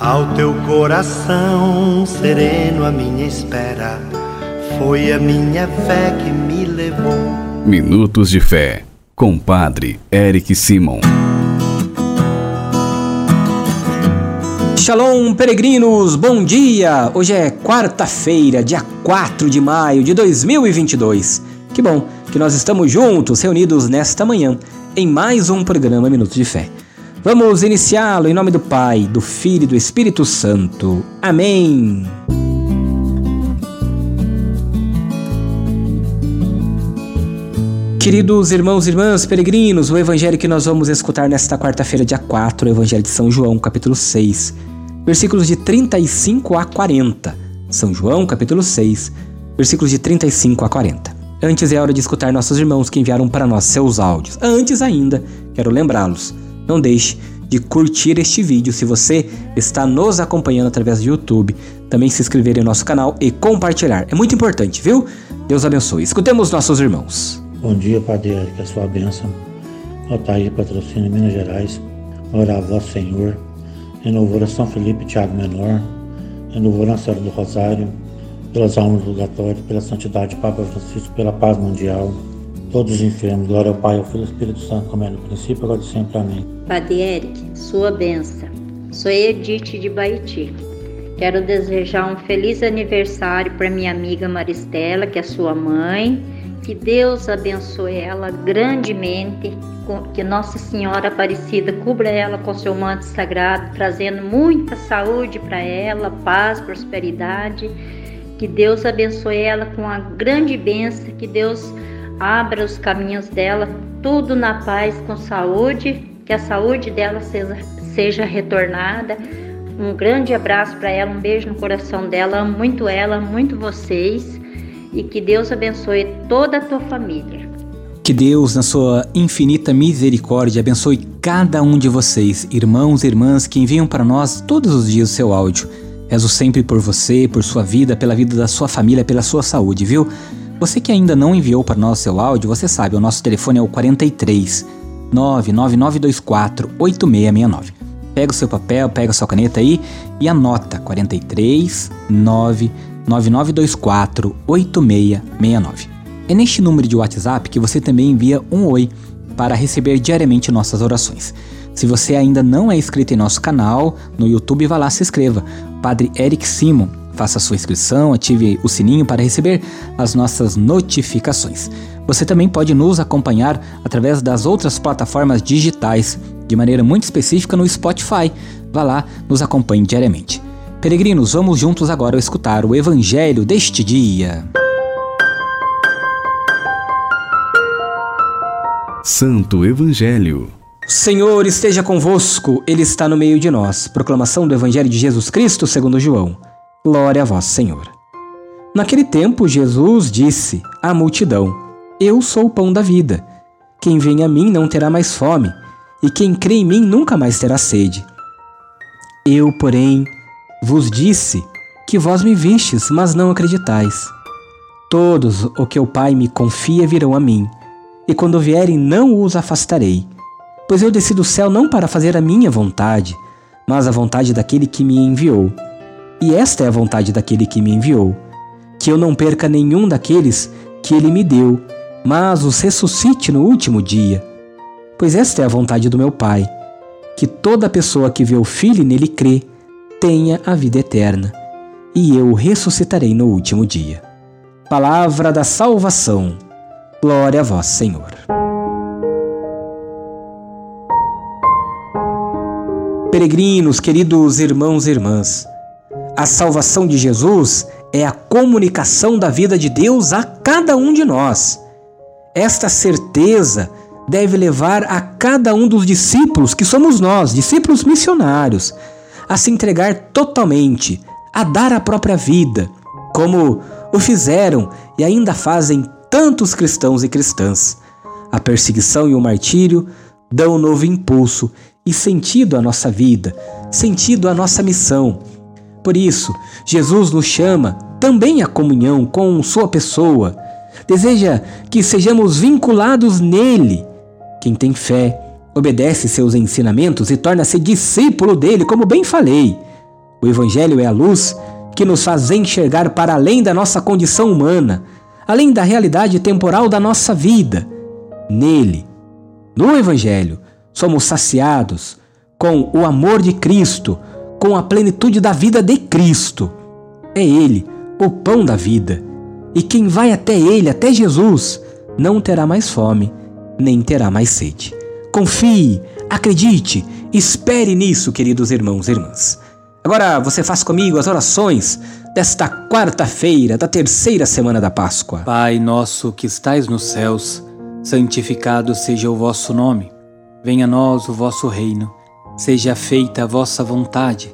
Ao teu coração sereno, a minha espera foi a minha fé que me levou. Minutos de Fé, com Padre Eric Simon. Shalom, peregrinos, bom dia! Hoje é quarta-feira, dia 4 de maio de 2022. Que bom que nós estamos juntos, reunidos nesta manhã, em mais um programa Minutos de Fé. Vamos iniciá-lo em nome do Pai, do Filho e do Espírito Santo. Amém. Queridos irmãos e irmãs peregrinos, o evangelho que nós vamos escutar nesta quarta-feira, dia 4, o evangelho de São João, capítulo 6, versículos de 35 a 40. São João, capítulo 6, versículos de 35 a 40. Antes é hora de escutar nossos irmãos que enviaram para nós seus áudios. Antes ainda, quero lembrá-los não deixe de curtir este vídeo se você está nos acompanhando através do YouTube. Também se inscrever em nosso canal e compartilhar. É muito importante, viu? Deus abençoe. Escutemos nossos irmãos. Bom dia, Padre Eric, a sua bênção. Altair Patrocínio, Minas Gerais. Ora a vós, Senhor. Renovou São Felipe Tiago Menor. Renovou a Senhora do Rosário. Pelas almas do purgatório, pela santidade Papa Francisco, pela paz mundial todos os enfermos. Glória ao Pai, ao Filho e ao Espírito Santo, como é no princípio, agora e sempre. Amém. Padre Eric, sua benção. Sou Edith de Baiti. Quero desejar um feliz aniversário para minha amiga Maristela, que é sua mãe. Que Deus abençoe ela grandemente, que Nossa Senhora Aparecida cubra ela com seu manto sagrado, trazendo muita saúde para ela, paz, prosperidade. Que Deus abençoe ela com a grande bênção, que Deus abra os caminhos dela, tudo na paz, com saúde, que a saúde dela seja, seja retornada. Um grande abraço para ela, um beijo no coração dela, amo muito ela, muito vocês e que Deus abençoe toda a tua família. Que Deus, na sua infinita misericórdia, abençoe cada um de vocês, irmãos e irmãs que enviam para nós todos os dias o seu áudio. Rezo sempre por você, por sua vida, pela vida da sua família, pela sua saúde, viu? Você que ainda não enviou para nós seu áudio, você sabe, o nosso telefone é o 43 99924 8669. Pega o seu papel, pega a sua caneta aí e anota 43 99924 8669. É neste número de WhatsApp que você também envia um oi para receber diariamente nossas orações. Se você ainda não é inscrito em nosso canal no YouTube, vá lá se inscreva. Padre Eric Simon Faça sua inscrição, ative o sininho para receber as nossas notificações. Você também pode nos acompanhar através das outras plataformas digitais, de maneira muito específica no Spotify. Vá lá, nos acompanhe diariamente. Peregrinos, vamos juntos agora escutar o Evangelho deste dia. Santo Evangelho. Senhor esteja convosco, Ele está no meio de nós. Proclamação do Evangelho de Jesus Cristo segundo João. Glória a vós, Senhor. Naquele tempo, Jesus disse à multidão: Eu sou o pão da vida. Quem vem a mim não terá mais fome, e quem crê em mim nunca mais terá sede. Eu, porém, vos disse que vós me vistes, mas não acreditais. Todos o que o Pai me confia virão a mim, e quando vierem não os afastarei. Pois eu desci do céu não para fazer a minha vontade, mas a vontade daquele que me enviou. E esta é a vontade daquele que me enviou: que eu não perca nenhum daqueles que ele me deu, mas os ressuscite no último dia. Pois esta é a vontade do meu Pai: que toda pessoa que vê o Filho e nele crê tenha a vida eterna, e eu o ressuscitarei no último dia. Palavra da salvação. Glória a vós, Senhor. Peregrinos, queridos irmãos e irmãs, a salvação de Jesus é a comunicação da vida de Deus a cada um de nós. Esta certeza deve levar a cada um dos discípulos, que somos nós, discípulos missionários, a se entregar totalmente, a dar a própria vida, como o fizeram e ainda fazem tantos cristãos e cristãs. A perseguição e o martírio dão um novo impulso e sentido à nossa vida, sentido à nossa missão por isso, Jesus nos chama também à comunhão com Sua pessoa. Deseja que sejamos vinculados nele. Quem tem fé, obedece seus ensinamentos e torna-se discípulo dele, como bem falei. O Evangelho é a luz que nos faz enxergar para além da nossa condição humana, além da realidade temporal da nossa vida. Nele, no Evangelho, somos saciados com o amor de Cristo, com a plenitude da vida de Cristo. É Ele, o pão da vida. E quem vai até Ele, até Jesus, não terá mais fome, nem terá mais sede. Confie, acredite, espere nisso, queridos irmãos e irmãs. Agora você faz comigo as orações desta quarta-feira da terceira semana da Páscoa. Pai nosso que estais nos céus, santificado seja o vosso nome. Venha a nós o vosso reino. Seja feita a vossa vontade,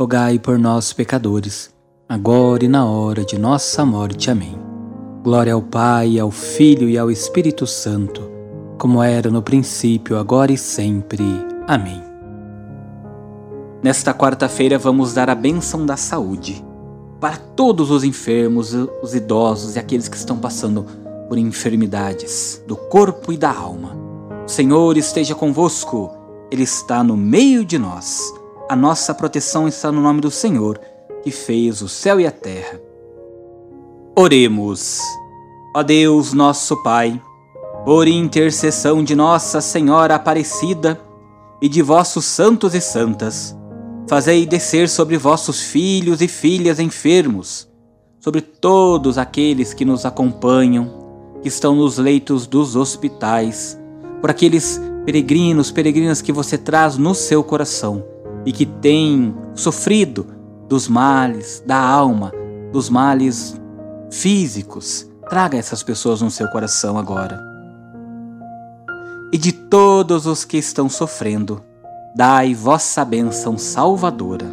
rogai por nós, pecadores, agora e na hora de nossa morte. Amém. Glória ao Pai, ao Filho e ao Espírito Santo, como era no princípio, agora e sempre. Amém. Nesta quarta-feira vamos dar a bênção da saúde para todos os enfermos, os idosos e aqueles que estão passando por enfermidades do corpo e da alma. O Senhor esteja convosco, Ele está no meio de nós. A nossa proteção está no nome do Senhor, que fez o céu e a terra. Oremos. Ó Deus, nosso Pai, por intercessão de Nossa Senhora Aparecida e de vossos santos e santas, Fazei descer sobre vossos filhos e filhas enfermos, sobre todos aqueles que nos acompanham, que estão nos leitos dos hospitais, por aqueles peregrinos, peregrinas que você traz no seu coração e que têm sofrido dos males da alma, dos males físicos. Traga essas pessoas no seu coração agora. E de todos os que estão sofrendo, dai vossa bênção salvadora.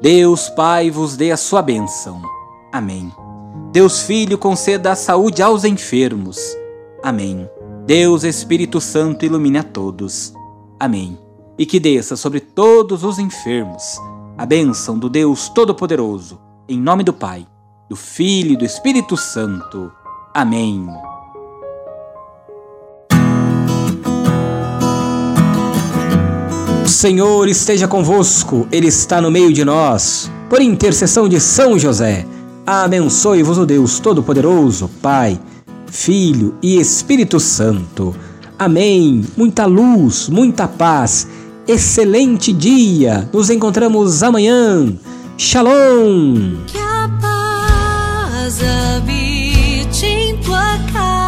Deus Pai vos dê a sua bênção. Amém. Deus Filho conceda a saúde aos enfermos. Amém. Deus Espírito Santo ilumine a todos. Amém. E que desça sobre todos os enfermos a bênção do Deus Todo-Poderoso, em nome do Pai, do Filho e do Espírito Santo. Amém. Senhor esteja convosco, Ele está no meio de nós. Por intercessão de São José, abençoe-vos o Deus Todo-Poderoso, Pai, Filho e Espírito Santo. Amém. Muita luz, muita paz. Excelente dia. Nos encontramos amanhã. Shalom. Que a paz habite em tua casa